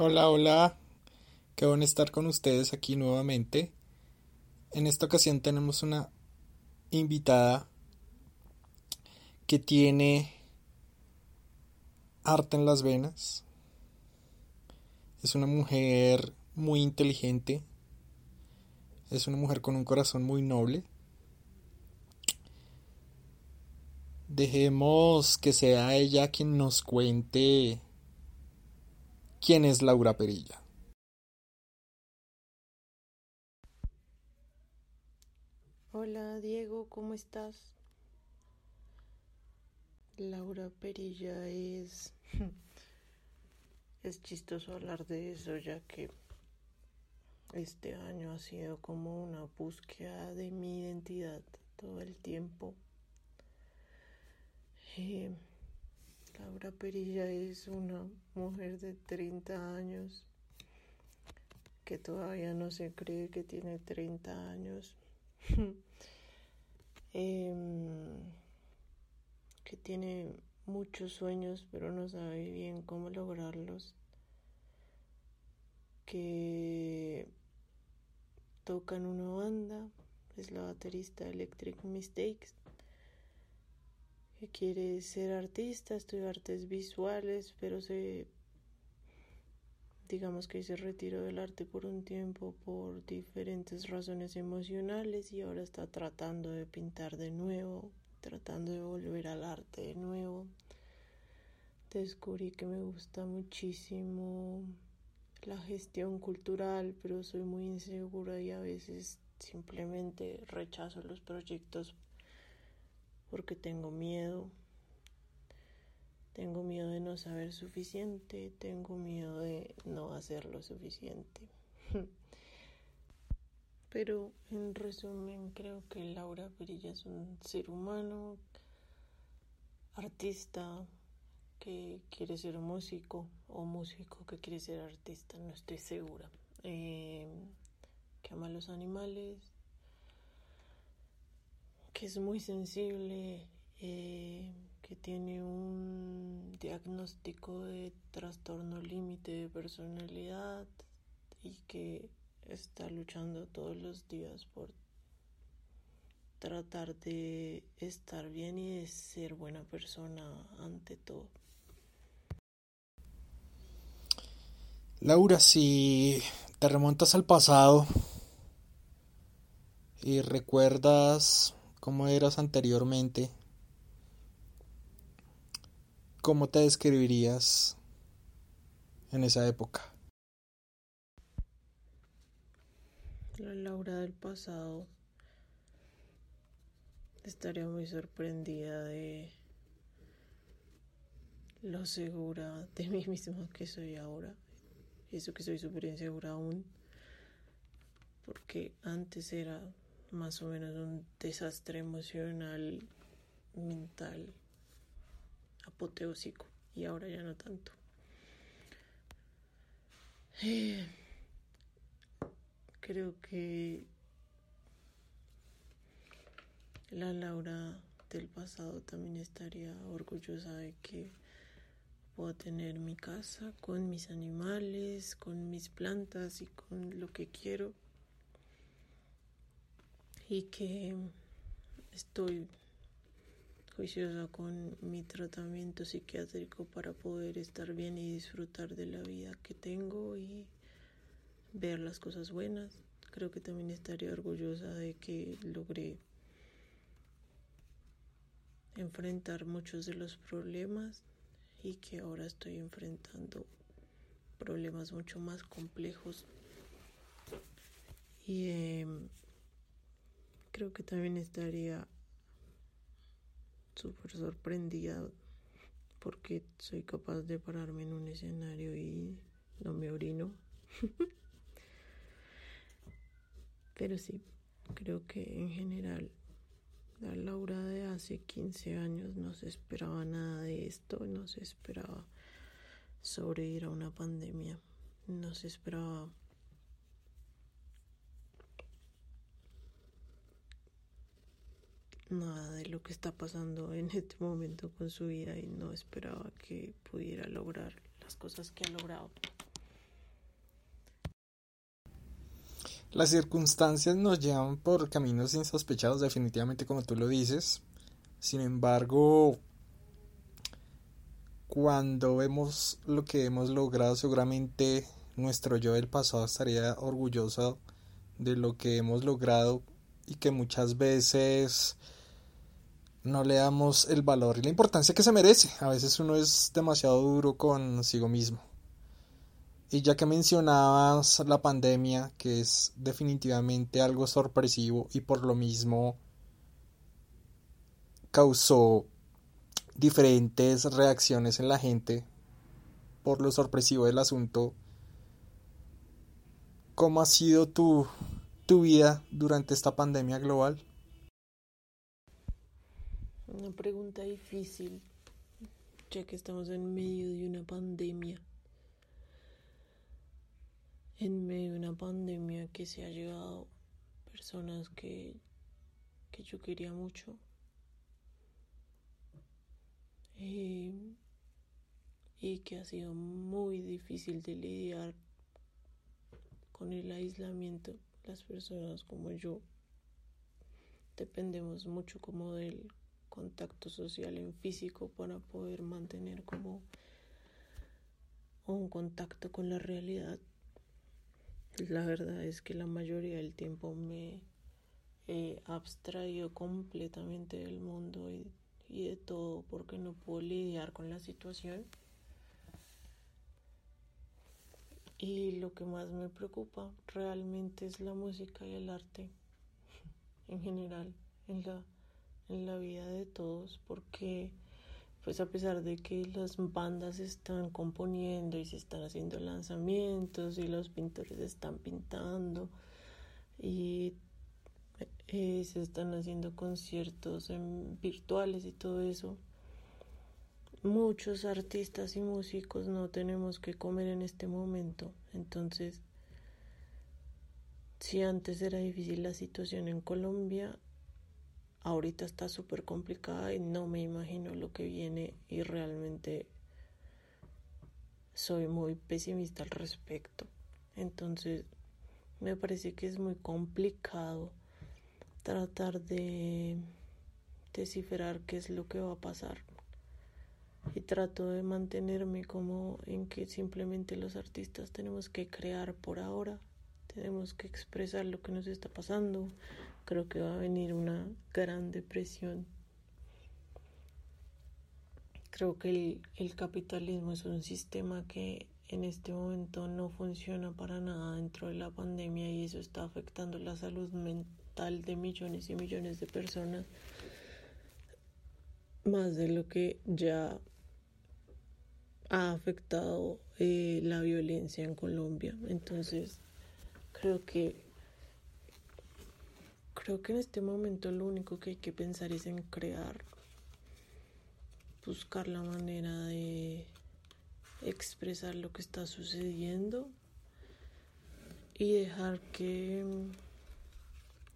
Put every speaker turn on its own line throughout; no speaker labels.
Hola, hola. Qué bueno estar con ustedes aquí nuevamente. En esta ocasión tenemos una invitada que tiene arte en las venas. Es una mujer muy inteligente. Es una mujer con un corazón muy noble. Dejemos que sea ella quien nos cuente quién es Laura Perilla.
Hola Diego, ¿cómo estás? Laura Perilla es... es chistoso hablar de eso ya que este año ha sido como una búsqueda de mi identidad todo el tiempo. Eh, Laura Perilla es una mujer de 30 años que todavía no se cree que tiene 30 años. Em, que tiene muchos sueños pero no sabe bien cómo lograrlos. Que toca en una banda, es la baterista Electric Mistakes que quiere ser artista, estudiar artes visuales, pero se digamos que se retiró del arte por un tiempo por diferentes razones emocionales y ahora está tratando de pintar de nuevo, tratando de volver al arte de nuevo. Descubrí que me gusta muchísimo la gestión cultural, pero soy muy insegura y a veces simplemente rechazo los proyectos porque tengo miedo. Tengo miedo de no saber suficiente, tengo miedo de no hacer lo suficiente. Pero en resumen creo que Laura Perilla es un ser humano, artista que quiere ser músico o músico que quiere ser artista, no estoy segura. Eh, que ama los animales, que es muy sensible, eh, que tiene un diagnóstico de trastorno límite de personalidad y que está luchando todos los días por tratar de estar bien y de ser buena persona ante todo.
Laura, si te remontas al pasado y recuerdas cómo eras anteriormente, ¿cómo te describirías en esa época?
La Laura del pasado estaría muy sorprendida de lo segura de mí misma que soy ahora. Eso que soy súper insegura aún. Porque antes era más o menos un desastre emocional, mental, apoteósico y ahora ya no tanto. Eh, creo que la Laura del pasado también estaría orgullosa de que puedo tener mi casa con mis animales, con mis plantas y con lo que quiero y que estoy juiciosa con mi tratamiento psiquiátrico para poder estar bien y disfrutar de la vida que tengo y ver las cosas buenas. Creo que también estaría orgullosa de que logré enfrentar muchos de los problemas y que ahora estoy enfrentando problemas mucho más complejos y eh, creo que también estaría súper sorprendida porque soy capaz de pararme en un escenario y no me orino. Pero sí, creo que en general la Laura de hace 15 años no se esperaba nada de esto, no se esperaba sobrevivir a una pandemia, no se esperaba nada de lo que está pasando en este momento con su vida y no esperaba que pudiera lograr las cosas que ha logrado.
Las circunstancias nos llevan por caminos insospechados, definitivamente como tú lo dices. Sin embargo, cuando vemos lo que hemos logrado, seguramente nuestro yo del pasado estaría orgulloso de lo que hemos logrado y que muchas veces no le damos el valor y la importancia que se merece. A veces uno es demasiado duro consigo mismo. Y ya que mencionabas la pandemia, que es definitivamente algo sorpresivo y por lo mismo causó diferentes reacciones en la gente por lo sorpresivo del asunto, ¿cómo ha sido tu, tu vida durante esta pandemia global?
Una pregunta difícil, ya que estamos en medio de una pandemia. En medio de una pandemia que se ha llevado personas que, que yo quería mucho. Eh, y que ha sido muy difícil de lidiar con el aislamiento. Las personas como yo dependemos mucho como del contacto social en físico para poder mantener como un contacto con la realidad. La verdad es que la mayoría del tiempo me he abstraído completamente del mundo y, y de todo porque no puedo lidiar con la situación. Y lo que más me preocupa realmente es la música y el arte en general, en la en la vida de todos porque pues a pesar de que las bandas están componiendo y se están haciendo lanzamientos y los pintores están pintando y eh, se están haciendo conciertos en virtuales y todo eso muchos artistas y músicos no tenemos que comer en este momento. Entonces si antes era difícil la situación en Colombia ahorita está súper complicada y no me imagino lo que viene y realmente soy muy pesimista al respecto. Entonces me parece que es muy complicado tratar de descifrar qué es lo que va a pasar. Y trato de mantenerme como en que simplemente los artistas tenemos que crear por ahora, tenemos que expresar lo que nos está pasando, creo que va a venir una gran depresión. Creo que el, capitalismo es un sistema que en este momento no funciona para nada dentro de la pandemia y eso está afectando la salud mental de millones y millones de personas más de lo que ya ha afectado eh, la violencia en Colombia. Entonces, creo que Creo que en este momento lo único que hay que pensar es en crear, buscar la manera de expresar lo que está sucediendo y dejar que,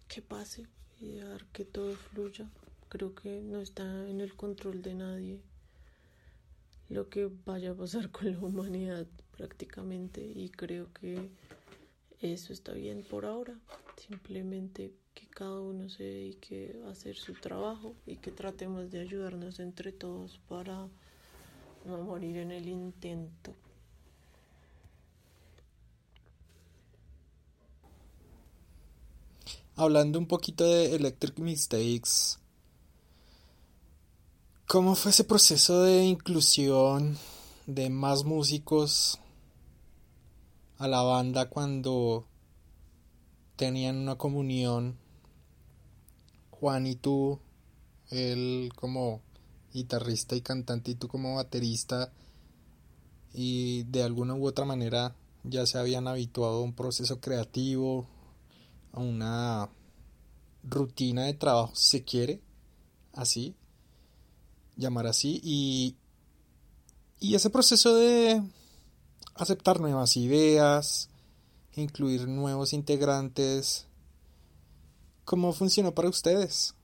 que pase y dejar que todo fluya. Creo que no está en el control de nadie lo que vaya a pasar con la humanidad prácticamente y creo que eso está bien por ahora. Simplemente que cada uno se dedique a hacer su trabajo y que tratemos de ayudarnos entre todos para no morir en el intento.
Hablando un poquito de Electric Mistakes, ¿cómo fue ese proceso de inclusión de más músicos a la banda cuando tenían una comunión Juan y tú, él como guitarrista y cantante y tú como baterista y de alguna u otra manera ya se habían habituado a un proceso creativo, a una rutina de trabajo si se quiere, así, llamar así, y, y ese proceso de aceptar nuevas ideas, incluir nuevos integrantes, ¿Cómo funcionó para ustedes?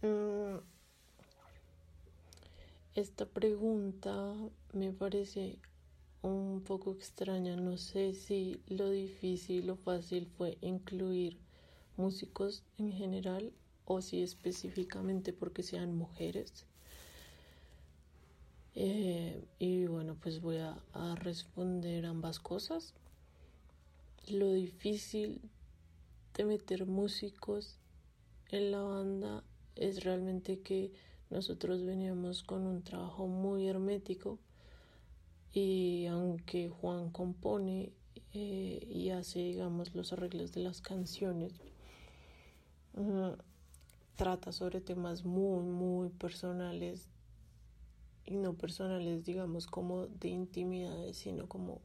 Mm, esta pregunta me parece un poco extraña. No sé si lo difícil o fácil fue incluir músicos en general o si específicamente porque sean mujeres. Eh, y bueno, pues voy a, a responder ambas cosas. Lo difícil de meter músicos en la banda es realmente que nosotros veníamos con un trabajo muy hermético y aunque Juan compone eh, y hace, digamos, los arreglos de las canciones, trata sobre temas muy, muy personales y no personales, digamos, como de intimidades, sino como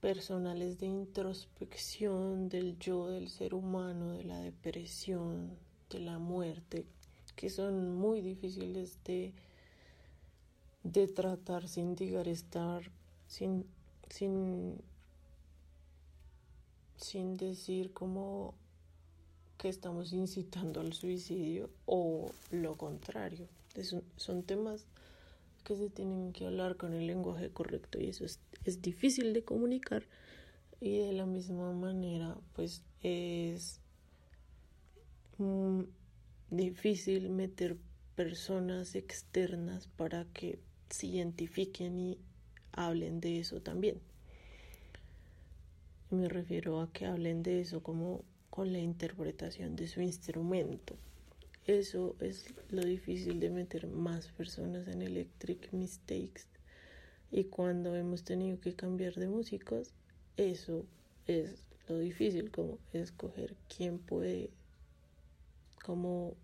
personales de introspección del yo, del ser humano, de la depresión, de la muerte, que son muy difíciles de, de tratar sin llegar a estar, sin, sin, sin decir como que estamos incitando al suicidio o lo contrario. son temas que se tienen que hablar con el lenguaje correcto y eso es, es difícil de comunicar y de la misma manera pues es difícil meter personas externas para que se identifiquen y hablen de eso también. Me refiero a que hablen de eso como con la interpretación de su instrumento. Eso es lo difícil de meter más personas en Electric Mistakes. Y cuando hemos tenido que cambiar de músicos, eso es lo difícil, como escoger quién puede como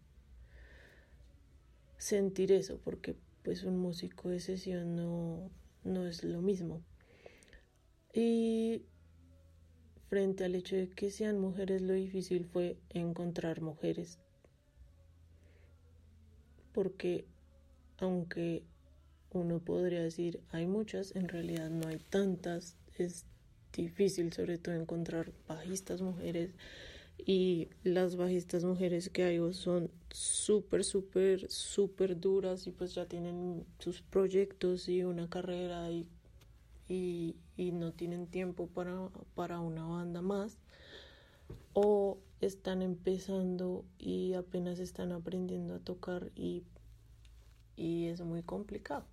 sentir eso, porque pues un músico de sesión no, no es lo mismo. Y frente al hecho de que sean mujeres, lo difícil fue encontrar mujeres. Porque aunque uno podría decir hay muchas, en realidad no hay tantas. Es difícil sobre todo encontrar bajistas mujeres y las bajistas mujeres que hay son súper, súper, súper duras y pues ya tienen sus proyectos y una carrera y, y, no tienen tiempo para, para una banda más o están empezando y apenas están aprendiendo a tocar y, y es muy complicado.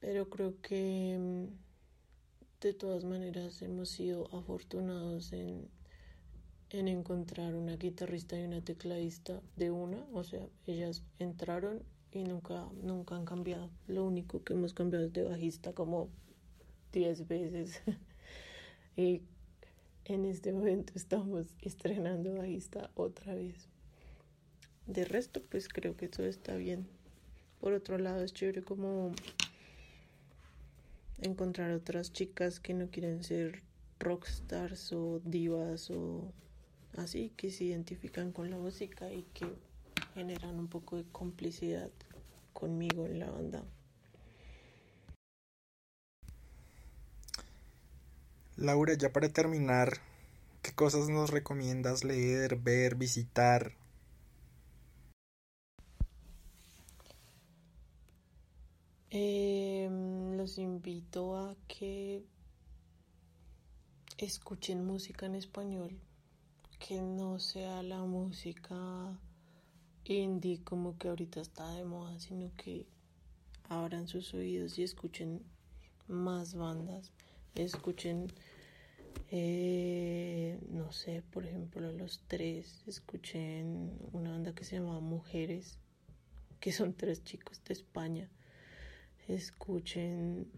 Pero creo que mm, de todas maneras hemos sido afortunados en, en encontrar una guitarrista y una tecladista de una, o sea, ellas entraron y nunca, nunca han cambiado. Lo único que hemos cambiado es de bajista como 10 veces. y en este momento estamos estrenando bajista otra vez. De resto, pues creo que todo está bien. Por otro lado, es chévere como encontrar otras chicas que no quieren ser rockstars o divas o así, que se identifican con la música y que generan un poco de complicidad conmigo en la banda.
Laura, ya para terminar, ¿qué cosas nos recomiendas leer, ver, visitar?
Eh, los invito a que escuchen música en español, que no sea la música indie como que ahorita está de moda, sino que abran sus oídos y escuchen más bandas, escuchen, eh, no sé, por ejemplo, los tres, escuchen una banda que se llama Mujeres, que son tres chicos de España escuchen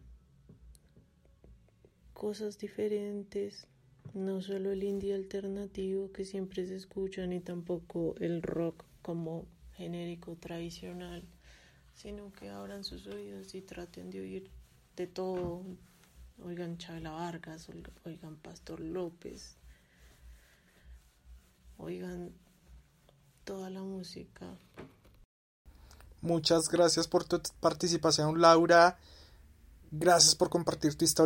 cosas diferentes, no solo el indie alternativo que siempre se escucha, ni tampoco el rock como genérico tradicional, sino que abran sus oídos y traten de oír de todo. Oigan Chabela Vargas, oigan Pastor López, oigan toda la música
Muchas gracias por tu participación, Laura. Gracias por compartir tu historia.